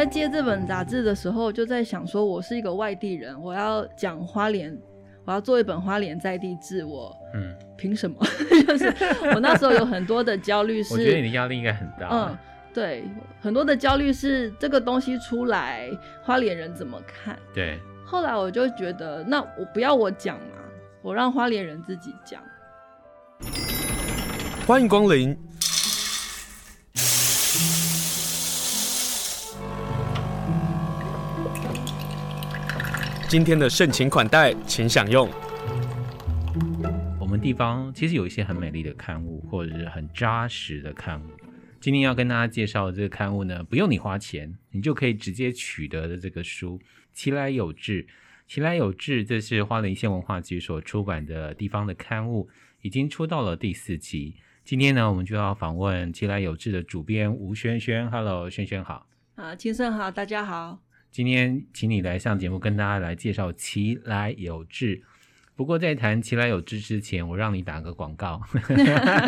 我在接这本杂志的时候，就在想说，我是一个外地人，我要讲花莲，我要做一本花莲在地志，我嗯，凭什么？就是我那时候有很多的焦虑，是我觉得你的压力应该很大。嗯，对，很多的焦虑是这个东西出来，花莲人怎么看？对。后来我就觉得，那我不要我讲嘛，我让花莲人自己讲。欢迎光临。今天的盛情款待，请享用。我们地方其实有一些很美丽的刊物，或者是很扎实的刊物。今天要跟大家介绍的这个刊物呢，不用你花钱，你就可以直接取得的这个书《其来有志》。《其来有志》这是花莲县文化局所出版的地方的刊物，已经出到了第四期。今天呢，我们就要访问《其来有志》的主编吴轩轩。Hello，萱萱好。啊，清盛好，大家好。今天请你来上节目，跟大家来介绍《其来有志》。不过在谈《其来有志》之前，我让你打个广告。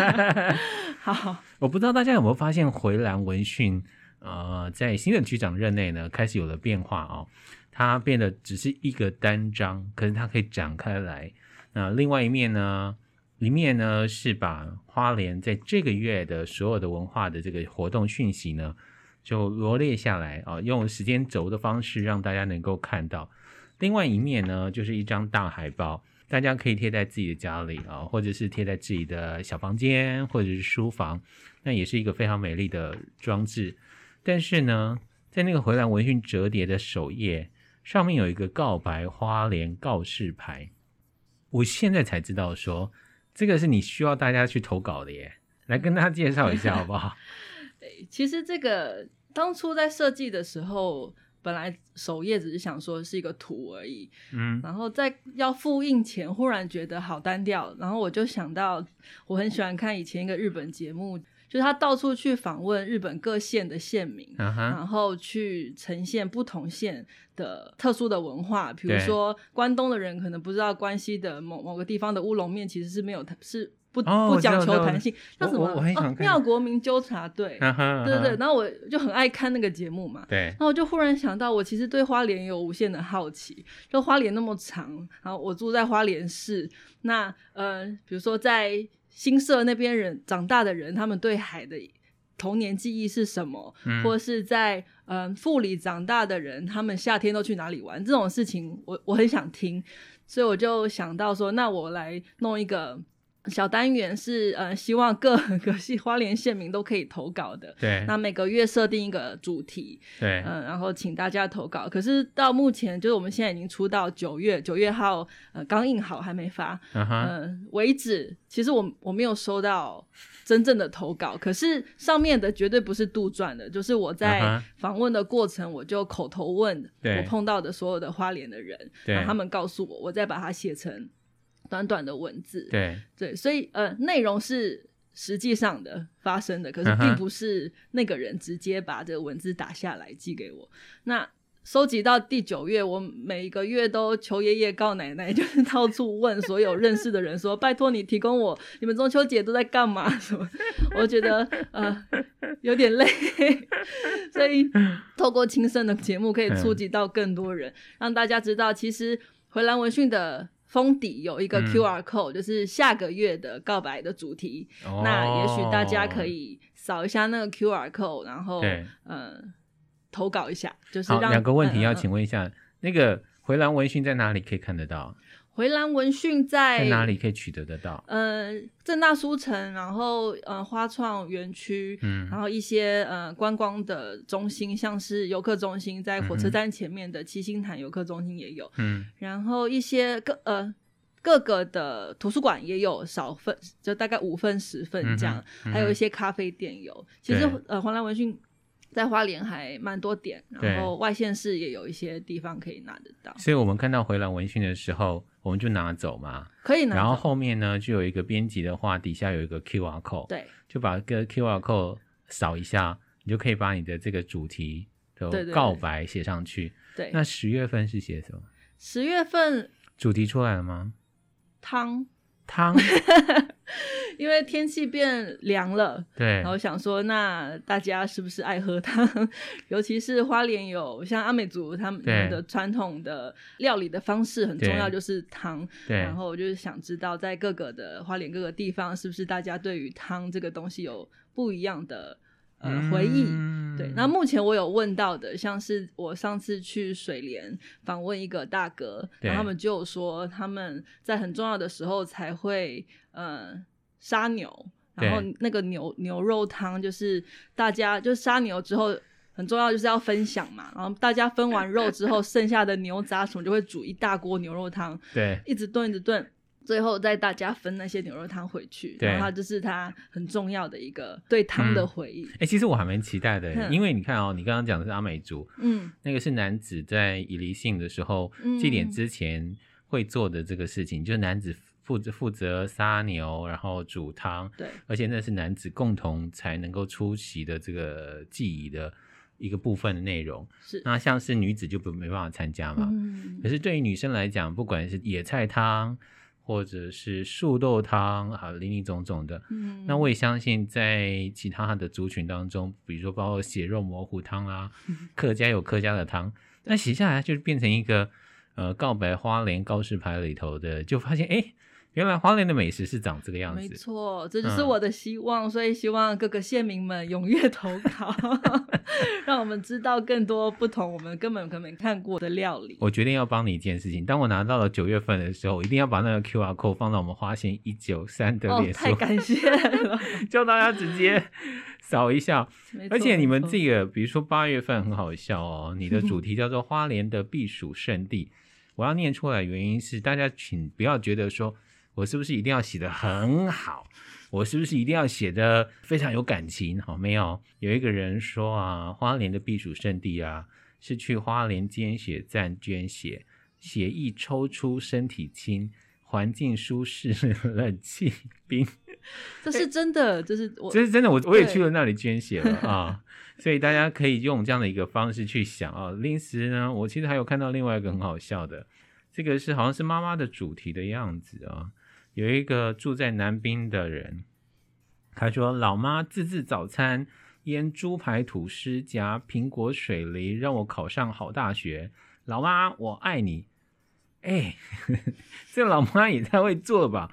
好，我不知道大家有没有发现，回蓝文讯呃，在新的局长任内呢，开始有了变化哦。它变得只是一个单张，可是它可以展开来。那另外一面呢，一面呢是把花莲在这个月的所有的文化的这个活动讯息呢。就罗列下来啊，用时间轴的方式让大家能够看到。另外一面呢，就是一张大海报，大家可以贴在自己的家里啊，或者是贴在自己的小房间，或者是书房，那也是一个非常美丽的装置。但是呢，在那个回蓝文讯折叠的首页上面有一个告白花莲告示牌，我现在才知道说这个是你需要大家去投稿的耶，来跟大家介绍一下好不好？其实这个当初在设计的时候，本来首页只是想说是一个图而已，嗯，然后在要复印前，忽然觉得好单调，然后我就想到，我很喜欢看以前一个日本节目，就是他到处去访问日本各县的县民，嗯，然后去呈现不同县的特殊的文化，比如说关东的人可能不知道关西的某某个地方的乌龙面其实是没有是。不不讲求弹性，叫什么？哦，妙国民纠察队，对对对。然后我就很爱看那个节目嘛，对。然后我就忽然想到，我其实对花莲有无限的好奇。就花莲那么长，然后我住在花莲市，那呃，比如说在新社那边人长大的人，他们对海的童年记忆是什么？嗯、或是在嗯、呃、富里长大的人，他们夏天都去哪里玩？这种事情我我很想听，所以我就想到说，那我来弄一个。小单元是呃，希望各 个系花莲县民都可以投稿的。对，那每个月设定一个主题。对，嗯、呃，然后请大家投稿。可是到目前，就是我们现在已经出到九月，九月号呃刚印好还没发。嗯、uh-huh. 呃、为止，其实我我没有收到真正的投稿。可是上面的绝对不是杜撰的，就是我在访问的过程，我就口头问我碰到的所有的花莲的人，然后他们告诉我，我再把它写成。短短的文字，对对，所以呃，内容是实际上的发生的，可是并不是那个人直接把这个文字打下来寄给我。那收集到第九月，我每一个月都求爷爷告奶奶，就是到处问所有认识的人说：“拜托你提供我，你们中秋节都在干嘛？”什么？我觉得呃有点累，所以透过亲身的节目可以触及到更多人，让大家知道，其实回蓝文讯的。封底有一个 QR code，、嗯、就是下个月的告白的主题。哦、那也许大家可以扫一下那个 QR code，然后呃投稿一下。就是让两个问题要请问一下，嗯、那个回蓝文讯在哪里可以看得到？回蓝文讯在，在哪里可以取得得到？呃，正大书城，然后呃花创园区，嗯，然后一些呃观光的中心，像是游客中心，在火车站前面的七星潭游客中心也有，嗯，然后一些各呃各个的图书馆也有少份，就大概五份十份这样，嗯，还有一些咖啡店有。其实呃回蓝文讯。在花莲还蛮多点，然后外县市也有一些地方可以拿得到。所以我们看到回蓝文讯的时候，我们就拿走嘛，可以拿。然后后面呢，就有一个编辑的话，底下有一个 QR code，对，就把个 QR code 扫一下，你就可以把你的这个主题的告白写上去。对，对，对，对，那十月份是写什么？十月份主题出来了吗？汤汤。因为天气变凉了，对，然后想说，那大家是不是爱喝汤？尤其是花莲有像阿美族他们的传统的料理的方式很重要，就是汤。对，然后我就是想知道，在各个的花莲各个地方，是不是大家对于汤这个东西有不一样的？呃，回忆、嗯、对。那目前我有问到的，像是我上次去水莲访问一个大哥，然后他们就说他们在很重要的时候才会呃杀牛，然后那个牛牛肉汤就是大家就杀牛之后很重要就是要分享嘛，然后大家分完肉之后剩下的牛杂什么就会煮一大锅牛肉汤，对，一直炖一直炖。最后再大家分那些牛肉汤回去，然后它就是他很重要的一个对汤的回忆。哎、嗯欸，其实我还蛮期待的，嗯、因为你看哦，你刚刚讲的是阿美族，嗯，那个是男子在以离性的时候祭典之前会做的这个事情，嗯、就是男子负责负责杀牛，然后煮汤，对，而且那是男子共同才能够出席的这个祭仪的一个部分的内容。是，那像是女子就不没办法参加嘛，嗯，可是对于女生来讲，不管是野菜汤。或者是树豆汤啊，林林总总的。嗯，那我也相信，在其他的族群当中，比如说包括血肉模糊汤啊，客家有客家的汤，那写下来就变成一个呃告白花莲告示牌里头的，就发现哎。诶原来花莲的美食是长这个样子，没错，这就是我的希望，嗯、所以希望各个县民们踊跃投稿，让我们知道更多不同我们根本可能没看过的料理。我决定要帮你一件事情，当我拿到了九月份的时候，我一定要把那个 QR code 放到我们花县一九三的脸书，哦，太感谢了，叫大家直接扫一下。而且你们这个，比如说八月份很好笑哦，你的主 题叫做花莲的避暑胜地，我要念出来，原因是大家请不要觉得说。我是不是一定要写得很好？我是不是一定要写得非常有感情？好，没有。有一个人说啊，花莲的避暑胜地啊，是去花莲捐血站捐血，血液抽出身体轻，环境舒适，冷气冰。这是真的，这是我，这是真的。我我也去了那里捐血了啊，所以大家可以用这样的一个方式去想啊。临时呢，我其实还有看到另外一个很好笑的，这个是好像是妈妈的主题的样子啊。有一个住在南滨的人，他说：“老妈自制早餐，腌猪排吐司夹苹果水梨，让我考上好大学。老妈，我爱你。”哎，这老妈也太会做了吧！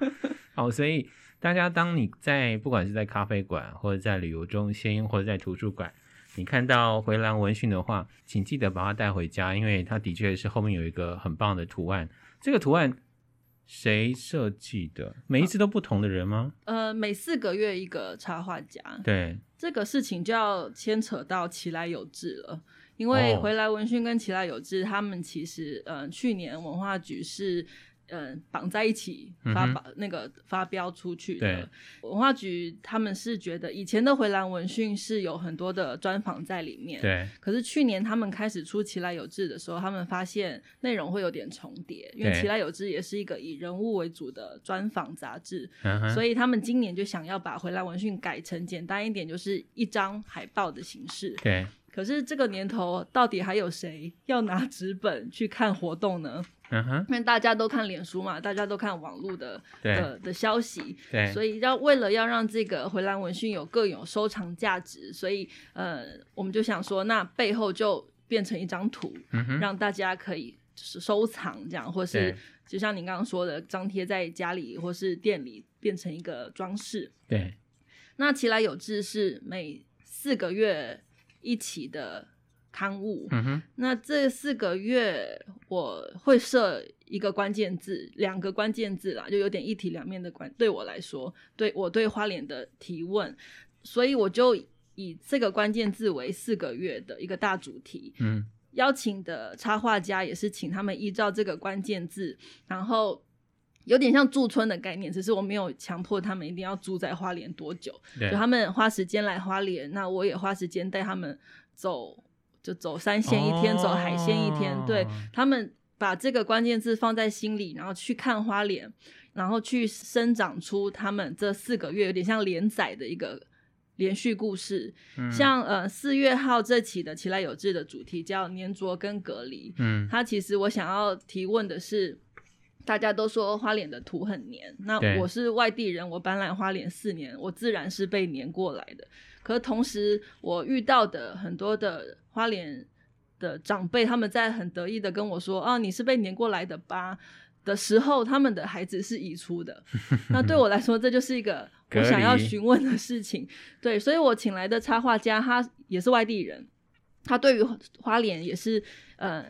好，所以大家当你在不管是在咖啡馆，或者在旅游中心，或者在图书馆，你看到回蓝文讯的话，请记得把它带回家，因为它的确是后面有一个很棒的图案。这个图案。谁设计的？每一次都不同的人吗？呃，每四个月一个插画家。对，这个事情就要牵扯到奇来有志了，因为回来文讯跟奇来有志，他们其实，呃，去年文化局是。嗯，绑在一起发发、嗯、那个发飙出去的文化局，他们是觉得以前的回蓝文讯是有很多的专访在里面，对。可是去年他们开始出奇来有志的时候，他们发现内容会有点重叠，因为奇来有志也是一个以人物为主的专访杂志，所以他们今年就想要把回蓝文讯改成简单一点，就是一张海报的形式，对。可是这个年头，到底还有谁要拿纸本去看活动呢？嗯哼，因为大家都看脸书嘛，大家都看网络的的的消息，对，所以要为了要让这个回蓝文讯有更有收藏价值，所以呃，我们就想说，那背后就变成一张图，嗯，让大家可以就是收藏这样，或是就像您刚刚说的，张贴在家里或是店里，变成一个装饰。对，那奇来有志是每四个月一期的刊物，嗯哼，那这四个月我会设一个关键字，两个关键字啦，就有点一体两面的关。对我来说，对我对花莲的提问，所以我就以这个关键字为四个月的一个大主题。嗯，邀请的插画家也是请他们依照这个关键字，然后有点像驻村的概念，只是我没有强迫他们一定要住在花莲多久，就他们花时间来花莲，那我也花时间带他们走。就走三线一天，哦、走海线一天，对，他们把这个关键字放在心里，然后去看花莲，然后去生长出他们这四个月有点像连载的一个连续故事。嗯、像呃四月号这期的奇来有志的主题叫粘着跟隔离，嗯，他其实我想要提问的是，大家都说花脸的土很黏，那我是外地人，我搬来花脸四年，我自然是被黏过来的。可是同时，我遇到的很多的花莲的长辈，他们在很得意的跟我说：“啊，你是被黏过来的吧？”的时候，他们的孩子是移出的。那对我来说，这就是一个我想要询问的事情。对，所以我请来的插画家，他也是外地人，他对于花莲也是呃，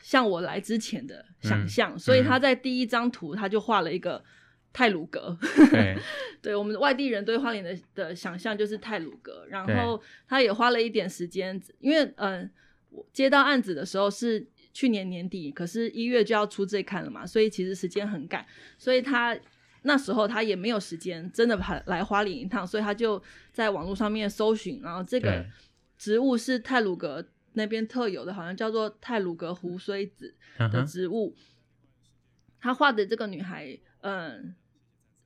像我来之前的想象，嗯、所以他在第一张图他就画了一个太鲁阁。对，对我们外地人对花莲的的想象就是泰鲁阁，然后他也花了一点时间，因为嗯、呃，我接到案子的时候是。去年年底，可是一月就要出这刊了嘛，所以其实时间很赶，所以他那时候他也没有时间真的跑来花莲一趟，所以他就在网络上面搜寻，然后这个植物是泰鲁阁那边特有的，好像叫做泰鲁阁胡荽子的植物。他画的这个女孩，嗯，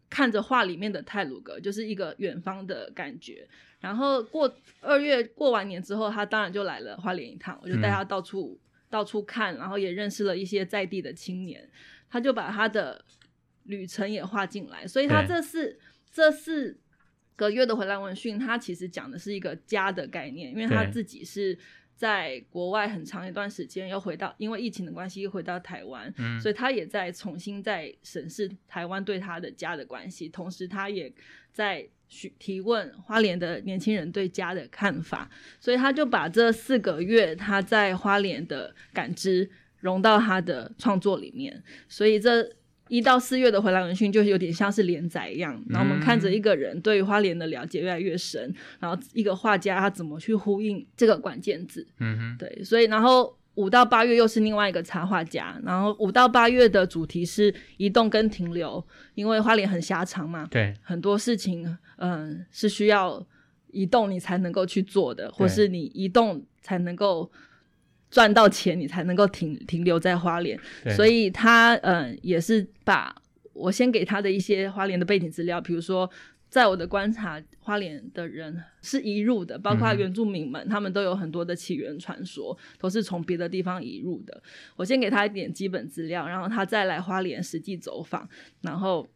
看着画里面的泰鲁格，就是一个远方的感觉。然后过二月过完年之后，他当然就来了花莲一趟，我就带他到处。嗯到处看，然后也认识了一些在地的青年，他就把他的旅程也画进来。所以他这四这四个月的回来闻讯，他其实讲的是一个家的概念，因为他自己是在国外很长一段时间，又回到因为疫情的关系又回到台湾，嗯，所以他也在重新在审视台湾对他的家的关系，同时他也在。提问花莲的年轻人对家的看法，所以他就把这四个月他在花莲的感知融到他的创作里面，所以这一到四月的回来文讯就有点像是连载一样，然后我们看着一个人对于花莲的了解越来越深，然后一个画家他怎么去呼应这个关键字，嗯哼，对，所以然后。五到八月又是另外一个插画家，然后五到八月的主题是移动跟停留，因为花莲很狭长嘛，对，很多事情，嗯、呃，是需要移动你才能够去做的，或是你移动才能够赚到钱，你才能够停停留在花莲，所以他嗯、呃、也是把我先给他的一些花莲的背景资料，比如说。在我的观察，花莲的人是移入的，包括原住民们，嗯、他们都有很多的起源传说，都是从别的地方移入的。我先给他一点基本资料，然后他再来花莲实际走访，然后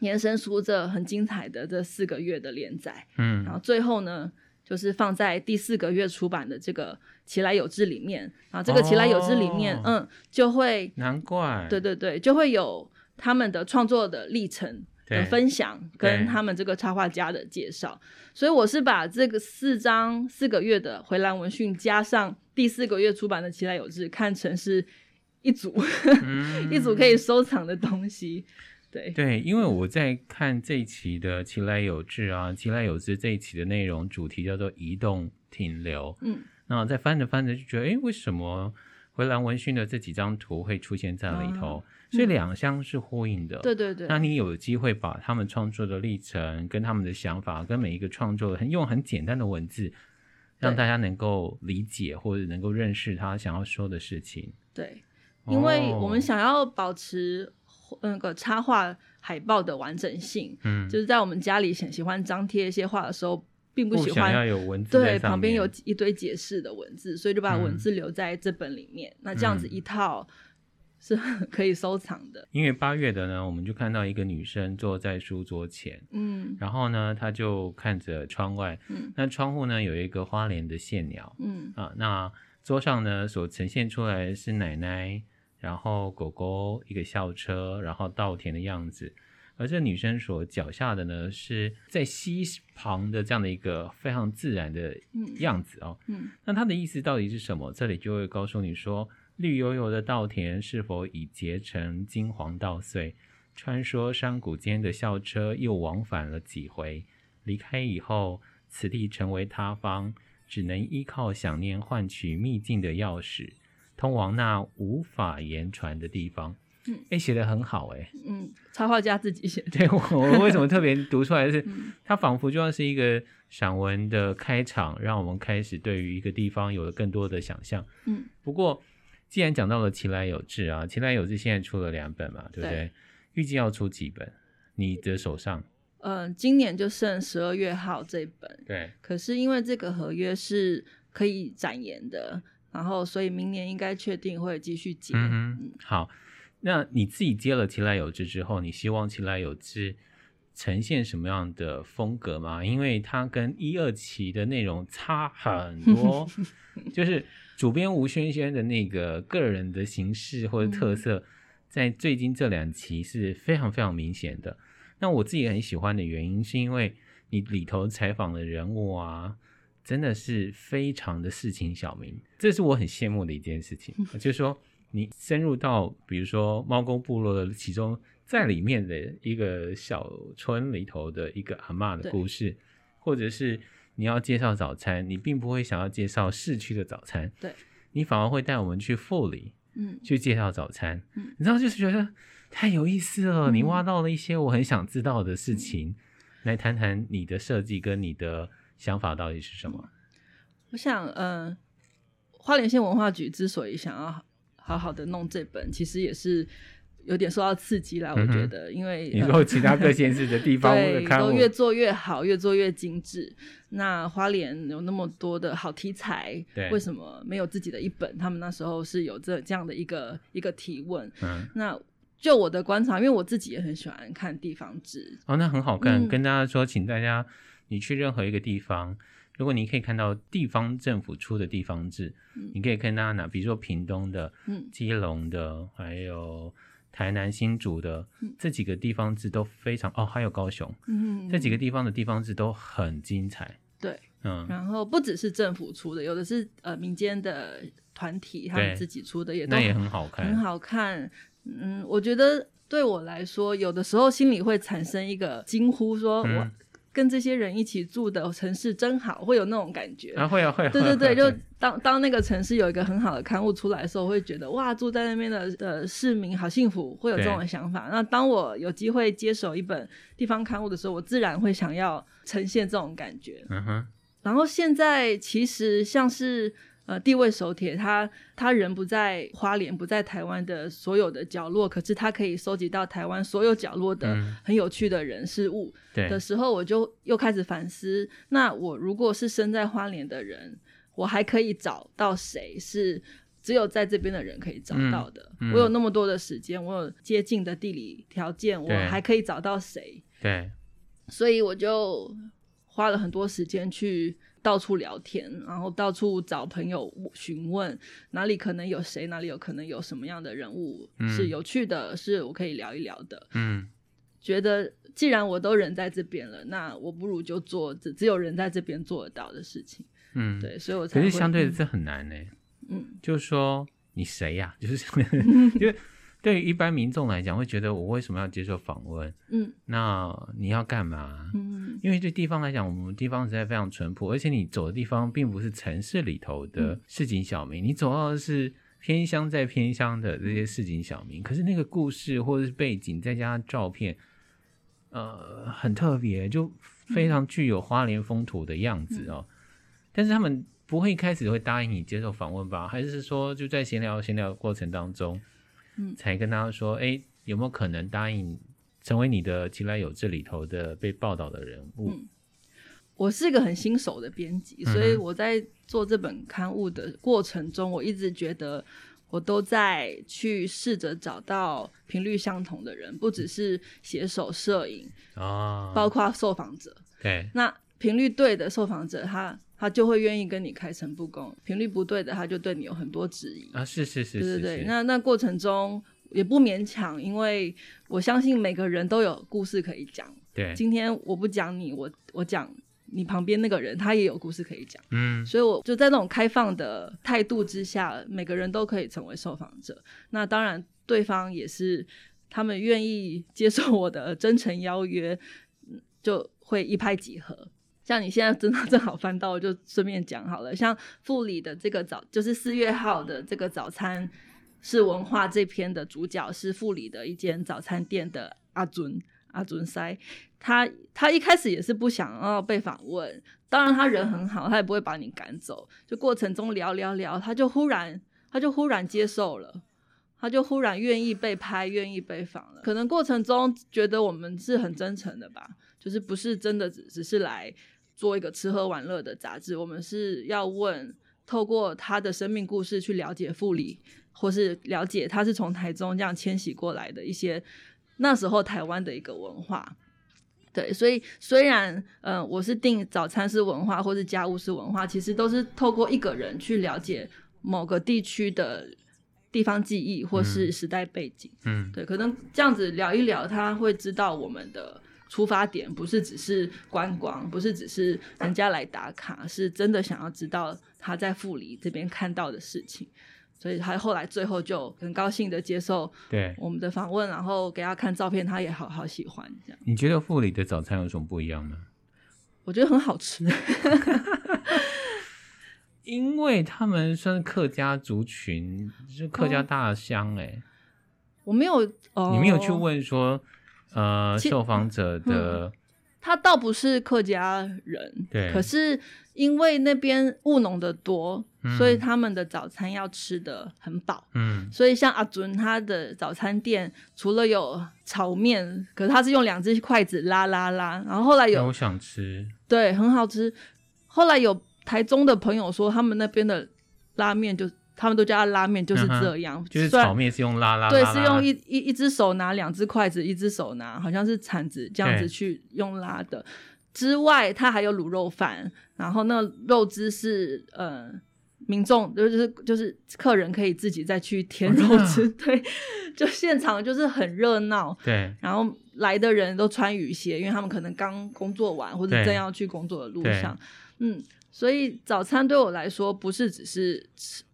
延伸出这很精彩的这四个月的连载。嗯，然后最后呢，就是放在第四个月出版的这个《奇来有志》里面。然后这个《奇来有志》里面，哦、嗯，就会难怪，对对对，就会有他们的创作的历程。的分享跟他们这个插画家的介绍，所以我是把这个四张四个月的回蓝文讯加上第四个月出版的《奇来有志》看成是一组，嗯、一组可以收藏的东西。对对，因为我在看这一期的《奇来有志》啊，《奇来有志》这一期的内容主题叫做移动停留。嗯，那在翻着翻着就觉得，哎，为什么回蓝文讯的这几张图会出现在里头？啊所以两相是呼应的，对对对。那你有机会把他们创作的历程、跟他们的想法、跟每一个创作很用很简单的文字，让大家能够理解或者能够认识他想要说的事情。对，因为我们想要保持那个插画海报的完整性，嗯，就是在我们家里很喜欢张贴一些画的时候，并不喜欢要有文字，对，旁边有一堆解释的文字，所以就把文字留在这本里面。嗯、那这样子一套。是可以收藏的。因为八月的呢，我们就看到一个女生坐在书桌前，嗯，然后呢，她就看着窗外，嗯，那窗户呢有一个花莲的线鸟，嗯啊，那桌上呢所呈现出来的是奶奶，然后狗狗一个校车，然后稻田的样子，而这女生所脚下的呢是在溪旁的这样的一个非常自然的样子哦，嗯，那它的意思到底是什么？这里就会告诉你说。绿油油的稻田是否已结成金黄稻穗？穿梭山谷间的校车又往返了几回？离开以后，此地成为他方，只能依靠想念换取秘境的钥匙，通往那无法言传的地方。嗯，哎、欸，写的很好、欸，哎，嗯，插画家自己写的。对，我我为什么特别读出来是？它仿佛就像是一个散文的开场，让我们开始对于一个地方有了更多的想象。嗯，不过。既然讲到了其来有志啊，其来有志现在出了两本嘛，对不对？预计要出几本？你的手上？嗯、呃，今年就剩十二月号这本。对。可是因为这个合约是可以展延的，然后所以明年应该确定会继续接。嗯，好，那你自己接了奇莱有志之后，你希望奇莱有志呈现什么样的风格吗？因为它跟一二期的内容差很多，就是主编吴轩轩的那个个人的形式或者特色，在最近这两期是非常非常明显的。那我自己很喜欢的原因，是因为你里头采访的人物啊，真的是非常的市井小民，这是我很羡慕的一件事情，就是说。你深入到，比如说猫公部落的其中，在里面的一个小村里头的一个阿嬷的故事，或者是你要介绍早餐，你并不会想要介绍市区的早餐，对，你反而会带我们去富里，嗯，去介绍早餐，嗯，你知道就是觉得太有意思了，嗯，你挖到了一些我很想知道的事情，嗯，来谈谈你的设计跟你的想法到底是什么？我想，嗯，呃，花莲县文化局之所以想要。好好的弄这本，其实也是有点受到刺激啦。我觉得，因为你说其他各县市的地方 对都越做越好，越做越精致。那花莲有那么多的好题材，为什么没有自己的一本？他们那时候是有这这样的一个一个提问。嗯，那就我的观察，因为我自己也很喜欢看地方志。哦，那很好看。嗯，跟大家说，请大家你去任何一个地方。如果你可以看到地方政府出的地方志，嗯、你可以看到哪，比如说屏东的、嗯、基隆的，还有台南新竹的、嗯、这几个地方志都非常哦，还有高雄，嗯，这几个地方的地方志都很精彩。对，嗯，然后不只是政府出的，有的是呃民间的团体他们自己出的，也都那也很好看，很好看。嗯，我觉得对我来说，有的时候心里会产生一个惊呼说。跟这些人一起住的城市真好，会有那种感觉。啊，会啊，会。对对 对，就当当那个城市有一个很好的刊物出来的时候，我会觉得哇，住在那边的呃市民好幸福，会有这种想法。那当我有机会接手一本地方刊物的时候，我自然会想要呈现这种感觉。嗯哼。然后现在其实像是。呃，地位手帖，他他人不在花莲，不在台湾的所有的角落，可是他可以收集到台湾所有角落的很有趣的人事物的时候，我就又开始反思：那我如果是身在花莲的人，我还可以找到谁是只有在这边的人可以找到的？嗯嗯、我有那么多的时间，我有接近的地理条件，我还可以找到谁？对，所以我就花了很多时间去。到处聊天，然后到处找朋友询问哪里可能有谁，哪里有可能有什么样的人物是有趣的，嗯、是我可以聊一聊的。嗯，觉得既然我都人在这边了，那我不如就做只只有人在这边做得到的事情。嗯，对，所以我才可是相对的这很难呢。嗯，就是说你谁呀、啊？就是因为。对于一般民众来讲，会觉得我为什么要接受访问？嗯，那你要干嘛？嗯，因为对地方来讲，我们地方实在非常淳朴，而且你走的地方并不是城市里头的市井小民，嗯、你走到的是偏乡在偏乡的这些市井小民。可是那个故事或者是背景，再加上照片，呃，很特别，就非常具有花莲风土的样子哦。嗯、但是他们不会一开始会答应你接受访问吧？还是说就在闲聊闲聊的过程当中？嗯，才跟他说，哎，有没有可能答应成为你的奇莱友这里头的被报道的人物？嗯，我是一个很新手的编辑，所以我在做这本刊物的过程中，我一直觉得我都在去试着找到频率相同的人，不只是写手、摄影啊，包括受访者。对，那频率对的受访者，他。他就会愿意跟你开诚布公，频率不对的，他就对你有很多质疑啊。是是是，对对对。那那过程中也不勉强，因为我相信每个人都有故事可以讲。对，今天我不讲你，我我讲你旁边那个人，他也有故事可以讲。嗯，所以我就在那种开放的态度之下，每个人都可以成为受访者。那当然，对方也是他们愿意接受我的真诚邀约，就会一拍即合。像你现在真的正好翻到，我就顺便讲好了。像富里的这个早，就是四月号的这个早餐是文化这篇的主角是富里的一间早餐店的阿尊阿尊塞，他他一开始也是不想要被访问，当然他人很好，他也不会把你赶走。就过程中聊聊聊，他就忽然他就忽然接受了，他就忽然愿意被拍，愿意被访了。可能过程中觉得我们是很真诚的吧，就是不是真的只只是来。做一个吃喝玩乐的杂志，我们是要问，透过他的生命故事去了解富里或是了解他是从台中这样迁徙过来的一些那时候台湾的一个文化。对，所以虽然嗯、呃，我是定早餐是文化，或是家务是文化，其实都是透过一个人去了解某个地区的地方记忆或是时代背景。嗯，对，可能这样子聊一聊，他会知道我们的出发点不是只是观光，不是只是人家来打卡，是真的想要知道他在富里这边看到的事情。所以他后来最后就很高兴的接受对我们的访问，然后给他看照片，他也好好喜欢这样。你觉得富里的早餐有什么不一样呢？我觉得很好吃，因为他们算是客家族群，就是客家大乡哎、欸。我没有，哦、你没有去问说，呃，受访者的。嗯他倒不是客家人，对，可是因为那边务农的多，嗯，所以他们的早餐要吃的很饱。嗯，所以像阿尊他的早餐店，除了有炒面，可是他是用两只筷子拉拉拉，然后后来有，我想吃，对，很好吃。后来有台中的朋友说，他们那边的拉面就。他们都叫他拉面，就是这样，嗯、就是炒面是用拉拉，拉，拉，对，是用一一一只手拿两只筷子，一只手拿好像是铲子这样子去用拉的。之外，它还有卤肉饭，然后那肉汁是呃民众就是就是客人可以自己再去填肉汁，哦，对，就现场就是很热闹，对，然后来的人都穿雨鞋，因为他们可能刚工作完或者正要去工作的路上，嗯，所以早餐对我来说不是只是吃。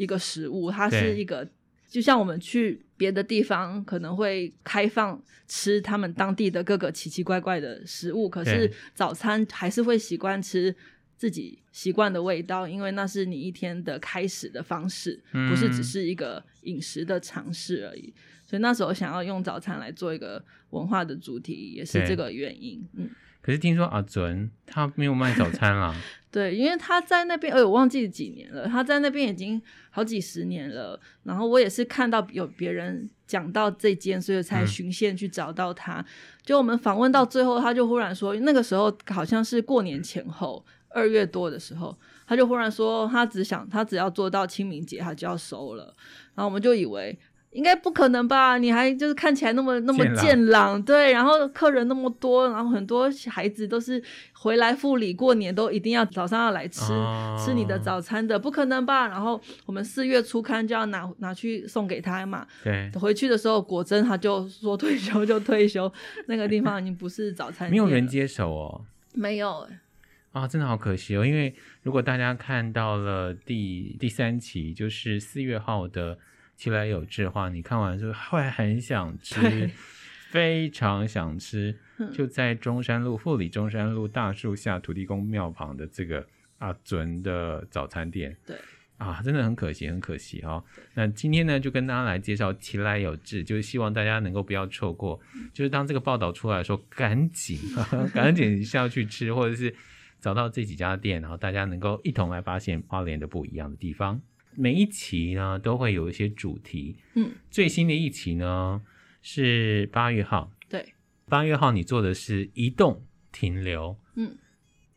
一个食物，它是一个，就像我们去别的地方可能会开放吃他们当地的各个奇奇怪怪的食物，可是早餐还是会习惯吃自己习惯的味道，因为那是你一天的开始的方式，不是只是一个饮食的尝试而已。所以那时候想要用早餐来做一个文化的主题，也是这个原因。嗯。可是听说阿准他没有卖早餐啦。对，因为他在那边，哎，我忘记几年了。他在那边已经好几十年了。然后我也是看到有别人讲到这间，所以才循线去找到他。嗯、就我们访问到最后，他就忽然说，那个时候好像是过年前后二月多的时候，他就忽然说，他只想他只要做到清明节，他就要收了。然后我们就以为。应该不可能吧？你还就是看起来那么那么健朗，对，然后客人那么多，然后很多孩子都是回来富里过年都一定要早上要来吃、哦、吃你的早餐的，不可能吧？然后我们四月初刊就要拿拿去送给他嘛。对，回去的时候果真他就说退休就退休，那个地方已经不是早餐店，没有人接手哦。没有啊，真的好可惜哦。因为如果大家看到了第第三期，就是四月号的。其来有志的话，你看完就会很想 吃，非常想吃。就在中山路富里中山路大树下土地公庙旁的这个阿准的早餐店。对啊，真的很可惜，很可惜哦。那今天呢，就跟大家来介绍其来有志，就是希望大家能够不要错过。就是当这个报道出来的时候，赶紧 赶紧下去吃，或者是找到这几家店，然后大家能够一同来发现花莲的不一样的地方。每一期呢都会有一些主题，嗯，最新的一期呢是八月号，对，八月号你做的是移动停留，嗯，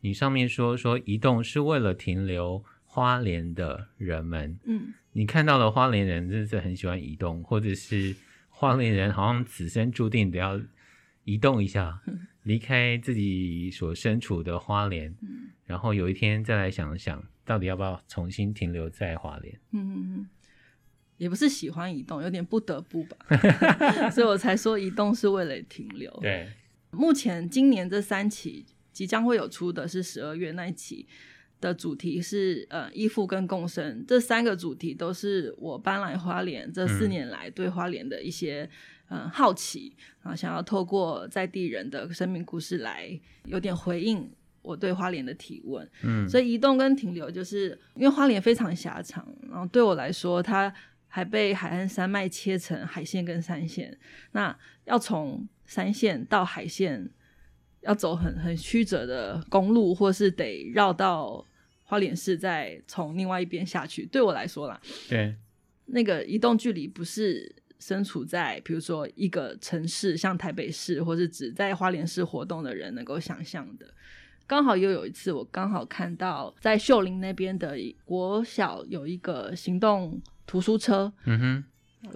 你上面说说移动是为了停留花莲的人们，嗯，你看到了花莲人真的是很喜欢移动，或者是花莲人好像此生注定得要移动一下，离开自己所身处的花莲，嗯，然后有一天再来想想。到底要不要重新停留在花莲？嗯，也不是喜欢移动，有点不得不吧，所以我才说移动是为了停留。对，目前今年这三期即将会有出的是十二月那一期的主题是呃依附跟共生，这三个主题都是我搬来花莲这四年来对花莲的一些嗯、呃、好奇啊，想要透过在地人的生命故事来有点回应。我对花莲的提问，嗯，所以移动跟停留，就是因为花莲非常狭长，然后对我来说，它还被海岸山脉切成海线跟山线，那要从山线到海线，要走很很曲折的公路，或是得绕到花莲市，再从另外一边下去。对我来说啦，对，那个移动距离不是身处在比如说一个城市，像台北市，或是只在花莲市活动的人能够想象的。刚好又有一次，我刚好看到在秀林那边的国小有一个行动图书车。嗯哼。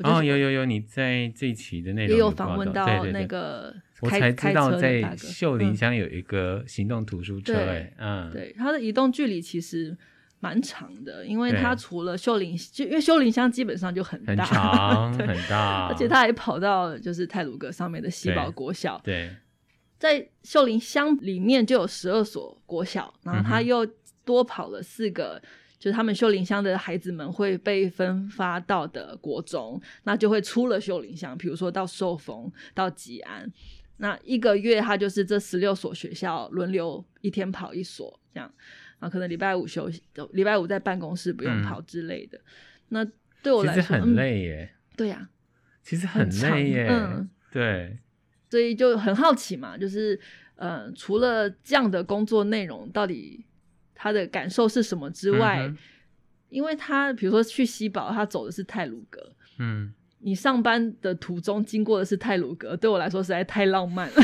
哦，有有有，你在这一期的内容也有访问到那个，我才知道在秀林乡有一个行动图书车，哎，嗯，对，它的移动距离其实蛮长的，因为它除了秀林，就因为秀林乡基本上就很大，很长，很大，而且它还跑到就是泰鲁阁上面的西堡国小，对，在秀林乡里面就有十二所国小，然后他又多跑了四个。就是他们秀林乡的孩子们会被分发到的国中，那就会出了秀林乡，比如说到寿丰、到吉安，那一个月他就是这十六所学校轮流一天跑一所，这样，啊，可能礼拜五休息，礼拜五在办公室不用跑之类的。嗯、那对我来说很累耶。嗯、对呀、啊，其实很累耶。嗯，对。所以就很好奇嘛，就是呃，除了这样的工作内容，到底。他的感受是什么之外，嗯、因为他比如说去西堡，他走的是泰鲁格，嗯，你上班的途中经过的是泰鲁阁，对我来说实在太浪漫了。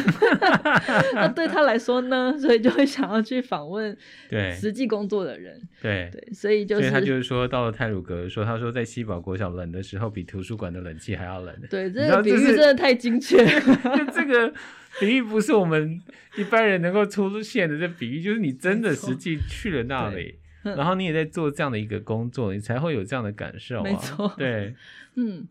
那对他来说呢？所以就会想要去访问对实际工作的人，对对，所以就是所以他就是说到了泰鲁阁，说他说在西堡国小冷的时候，比图书馆的冷气还要冷。对，这个比喻真的太精确，就 这个。比喻不是我们一般人能够出现的，这比喻就是你真的实际去了那里，然后你也在做这样的一个工作，你才会有这样的感受啊。没错，对，嗯，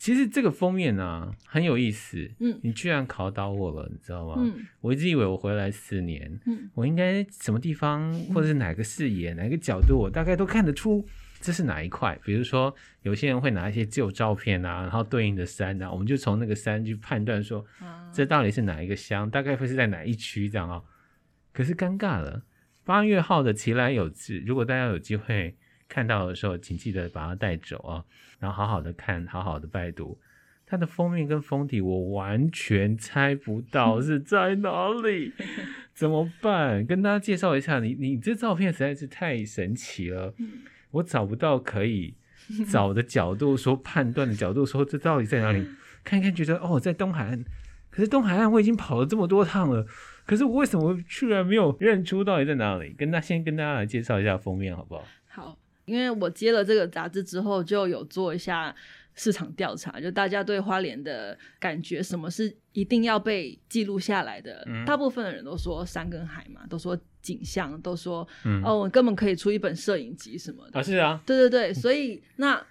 其实这个封面呢很有意思，嗯，你居然考倒我了，你知道吗？嗯，我一直以为我回来四年，嗯，我应该什么地方或者是哪个视野、哪个角度，我大概都看得出。这是哪一块？比如说，有些人会拿一些旧照片啊，然后对应的山啊，我们就从那个山去判断说，这到底是哪一个乡，大概会是在哪一区这样啊、哦。可是尴尬了，八月号的奇来有志，如果大家有机会看到的时候，请记得把它带走啊，然后好好的看，好好的拜读。它的封面跟封底，我完全猜不到是 在哪里，怎么办？跟大家介绍一下，你你这照片实在是太神奇了。我找不到可以 找的角度，说判断的角度，说这到底在哪里？看一看，觉得哦，在东海岸。可是东海岸我已经跑了这么多趟了，可是我为什么居然没有认出到底在哪里？跟大先跟大家来介绍一下封面好不好？好，因为我接了这个杂志之后，就有做一下。市场调查，就大家对花莲的感觉，什么是一定要被记录下来的？嗯、大部分的人都说山跟海嘛，都说景象，都说、嗯、哦，我根本可以出一本摄影集什么的。啊，是啊，对对对，所以那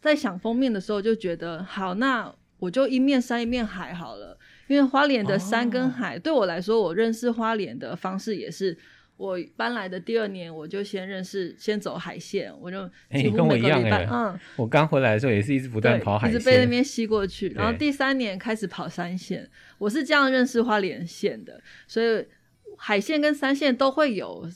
在想封面的时候就觉得，好，那我就一面山一面海好了，因为花莲的山跟海、哦、对我来说，我认识花莲的方式也是。我搬来的第二年，我就先认识，先走海线，我就几乎每个礼拜，欸、嗯，我刚回来的时候也是一直不断跑海线，一直被那边吸过去。然后第三年开始跑三线，我是这样认识花莲线的。所以海线跟三线都会有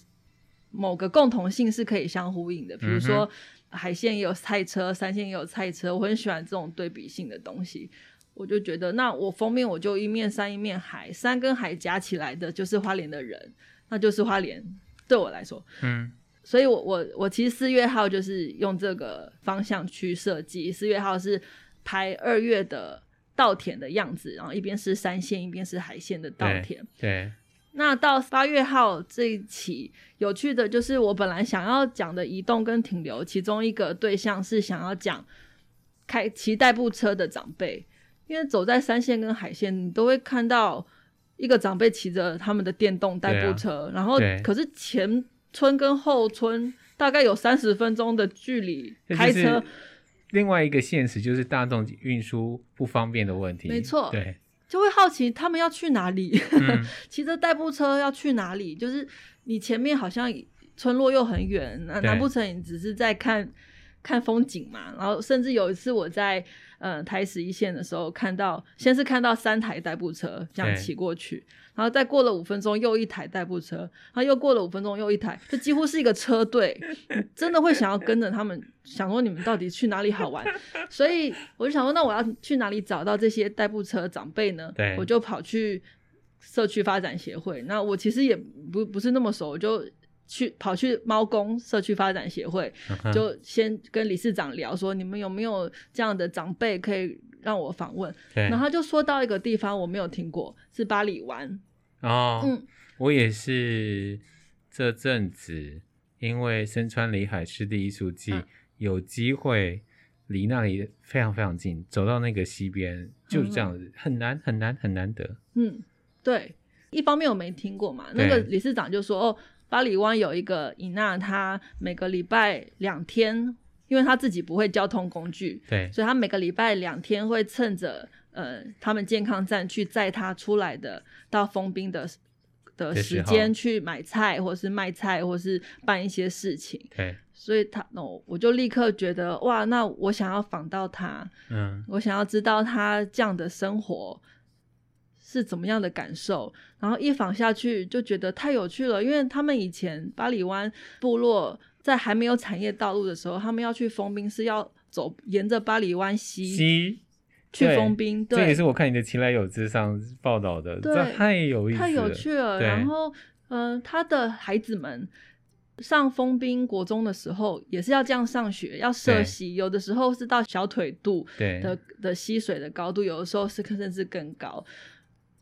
某个共同性是可以相呼应的，比如说海线也有菜车，三线也有菜车，我很喜欢这种对比性的东西。我就觉得，那我封面我就一面山一面海，山跟海夹起来的就是花莲的人。那就是花莲，对我来说，嗯，所以我我我其实四月号就是用这个方向去设计。四月号是拍二月的稻田的样子，然后一边是山线，一边是海线的稻田。对。对，那到八月号这一期有趣的就是，我本来想要讲的移动跟停留，其中一个对象是想要讲开骑代步车的长辈，因为走在山线跟海线，你都会看到。一个长辈骑着他们的电动代步车，啊、然后可是前村跟后村大概有三十分钟的距离开车。另外一个现实就是大众运输不方便的问题。没错，对，就会好奇他们要去哪里，骑着代步车要去哪里？就是你前面好像村落又很远，难难不成你只是在看看风景嘛？然后甚至有一次我在。嗯，台十一线的时候看到，先是看到三台代步车这样骑过去，然后再过了五分钟又一台代步车，然后又过了五分钟又一台，这几乎是一个车队，真的会想要跟着他们，想说你们到底去哪里好玩，所以我就想说，那我要去哪里找到这些代步车长辈呢？对，我就跑去社区发展协会，那我其实也不不是那么熟，我就。去跑去猫公社区发展协会，就先跟理事长聊说，你们有没有这样的长辈可以让我访问？然后他就说到一个地方我没有听过，是八里湾。哦，嗯，我也是这阵子因为身穿里海湿地艺术季，有机会离那里非常非常近，走到那个溪边就是这样子，很难很难很难得。嗯，对，一方面我没听过嘛，那个理事长就说哦，巴里湾有一个伊娜，她每个礼拜两天，因为她自己不会交通工具，对，所以她每个礼拜两天会趁着呃他们健康站去载她出来的到封冰的的时间去买菜，或是卖菜，或是办一些事情。对。所以他，我我就立刻觉得哇，那我想要访到他，嗯，我想要知道他这样的生活是怎么样的感受。然后一访下去就觉得太有趣了，因为他们以前巴里湾部落在还没有产业道路的时候，他们要去封冰是要走沿着巴里湾溪溪去封冰。对，这也是我看你的奇莱有志上报道的，这太有意思，太有趣了。然后，嗯、呃，他的孩子们。上封兵国中的时候，也是要这样上学，要涉溪，有的时候是到小腿肚的的溪水的高度，有的时候是甚至更高。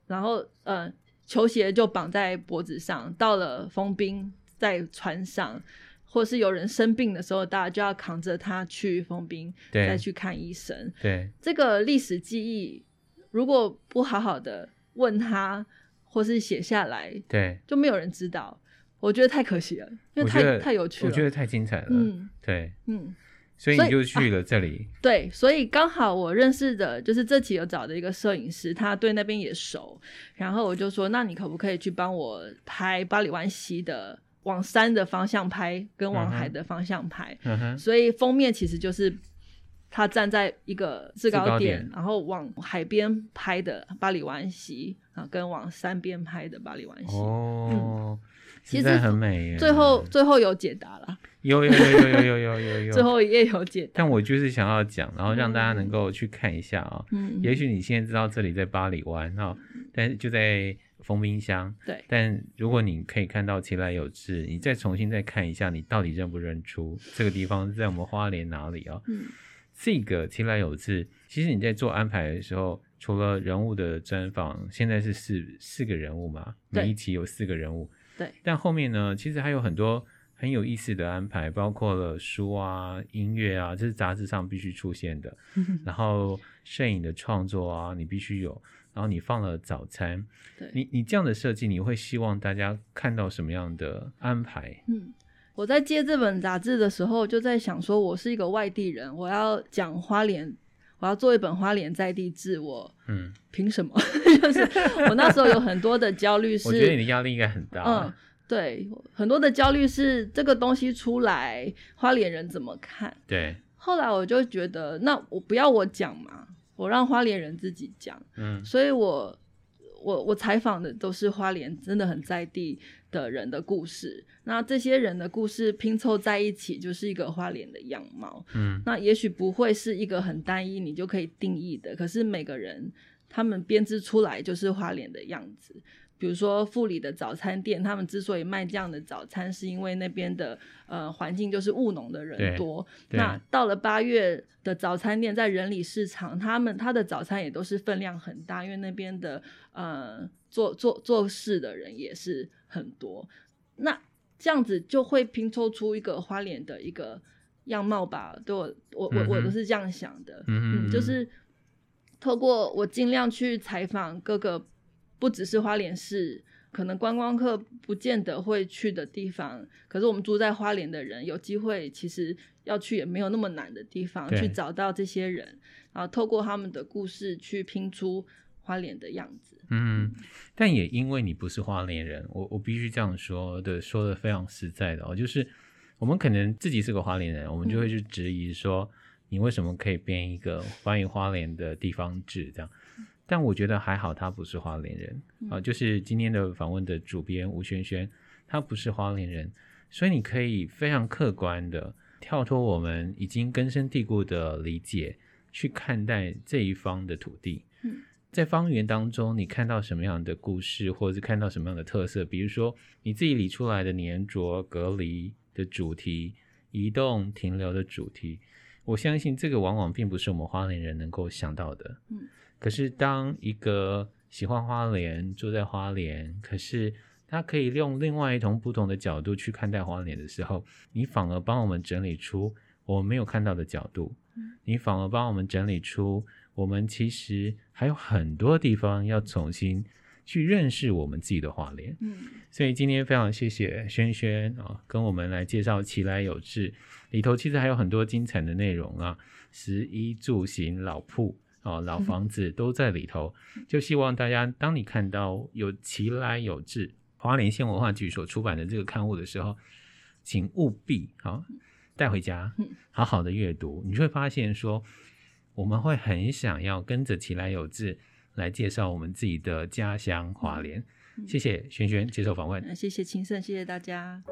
然后，呃，球鞋就绑在脖子上，到了封冰，在船上，或是有人生病的时候，大家就要扛着他去封冰，再去看医生。对，这个历史记忆，如果不好好的问他，或是写下来，对，就没有人知道。我觉得太可惜了，因为太太有趣了。我觉得太精彩了。嗯，对，嗯，所以你就去了这里。啊、对，所以刚好我认识的就是这期有找的一个摄影师，他对那边也熟，然后我就说，那你可不可以去帮我拍巴里湾西的往山的方向拍，跟往海的方向拍。所以封面其实就是他站在一个制高点，高点然后往海边拍的巴里湾西啊，跟往山边拍的巴里湾西。哦。嗯其实很美，最后最后有解答了，有有有有有有有有有，最后一页有解答。但我就是想要讲，然后让大家能够去看一下啊。嗯，也许你现在知道这里在巴黎湾啊，但是就在封冰箱。对。但如果你可以看到其来有志，你再重新再看一下，你到底认不认出这个地方是在我们花莲哪里啊？嗯。这个奇莱有志，其实你在做安排的时候，除了人物的专访，现在是四四个人物嘛，每一集有四个人物。对，但后面呢，其实还有很多很有意思的安排，包括了书啊、音乐啊，这是杂志上必须出现的。然后摄影的创作啊，你必须有。然后你放了早餐，对，你你这样的设计，你会希望大家看到什么样的安排？嗯，我在接这本杂志的时候，就在想说，我是一个外地人，我要讲花莲，我要做一本花莲在地志，我嗯，凭什么？就是我那时候有很多的焦虑，是我觉得你的压力应该很大。嗯，对，很多的焦虑是这个东西出来，花莲人怎么看？对。后来我就觉得，那我不要我讲嘛，我让花莲人自己讲。嗯，所以我我我采访的都是花莲真的很在地的人的故事。那这些人的故事拼凑在一起，就是一个花莲的样貌。嗯，那也许不会是一个很单一，你就可以定义的。可是每个人他们编织出来就是花莲的样子。比如说富里的早餐店，他们之所以卖这样的早餐，是因为那边的呃环境就是务农的人多。那到了八月的早餐店，在人里市场，他们他的早餐也都是分量很大，因为那边的呃做做做事的人也是很多。那这样子就会拼凑出一个花脸的一个样貌吧？对我我我我都是这样想的。嗯，嗯，就是透过我尽量去采访各个。不只是花莲市，可能观光客不见得会去的地方，可是我们住在花莲的人有机会，其实要去也没有那么难的地方，去找到这些人，然后透过他们的故事去拼出花莲的样子。嗯，但也因为你不是花莲人，我我必须这样说的，说的非常实在的哦，就是我们可能自己是个花莲人，我们就会去质疑说，你为什么可以编一个关于花莲的地方志这样？但我觉得还好，他不是花莲人啊，就是今天的访问的主编吴轩轩，他不是花莲人，所以你可以非常客观的跳脱我们已经根深蒂固的理解，去看待这一方的土地。嗯在方圆当中，你看到什么样的故事，或者是看到什么样的特色？比如说你自己理出来的粘着、隔离的主题、移动、停留的主题，我相信这个往往并不是我们花莲人能够想到的。可是，当一个喜欢花莲、住在花莲，可是他可以用另外一种不同的角度去看待花莲的时候，你反而帮我们整理出我们没有看到的角度，你反而帮我们整理出我们其实还有很多地方要重新去认识我们自己的花莲。嗯，所以今天非常谢谢轩轩啊，跟我们来介绍奇来有志里头，其实还有很多精彩的内容啊，食衣住行老铺。哦，老房子都在里头，就希望大家，当你看到有奇来有志花莲县文化局所出版的这个刊物的时候，请务必啊带回家，好好的阅读，你就会发现说，我们会很想要跟着奇来有志来介绍我们自己的家乡华莲。谢谢轩轩接受访问，谢谢清盛，谢谢大家。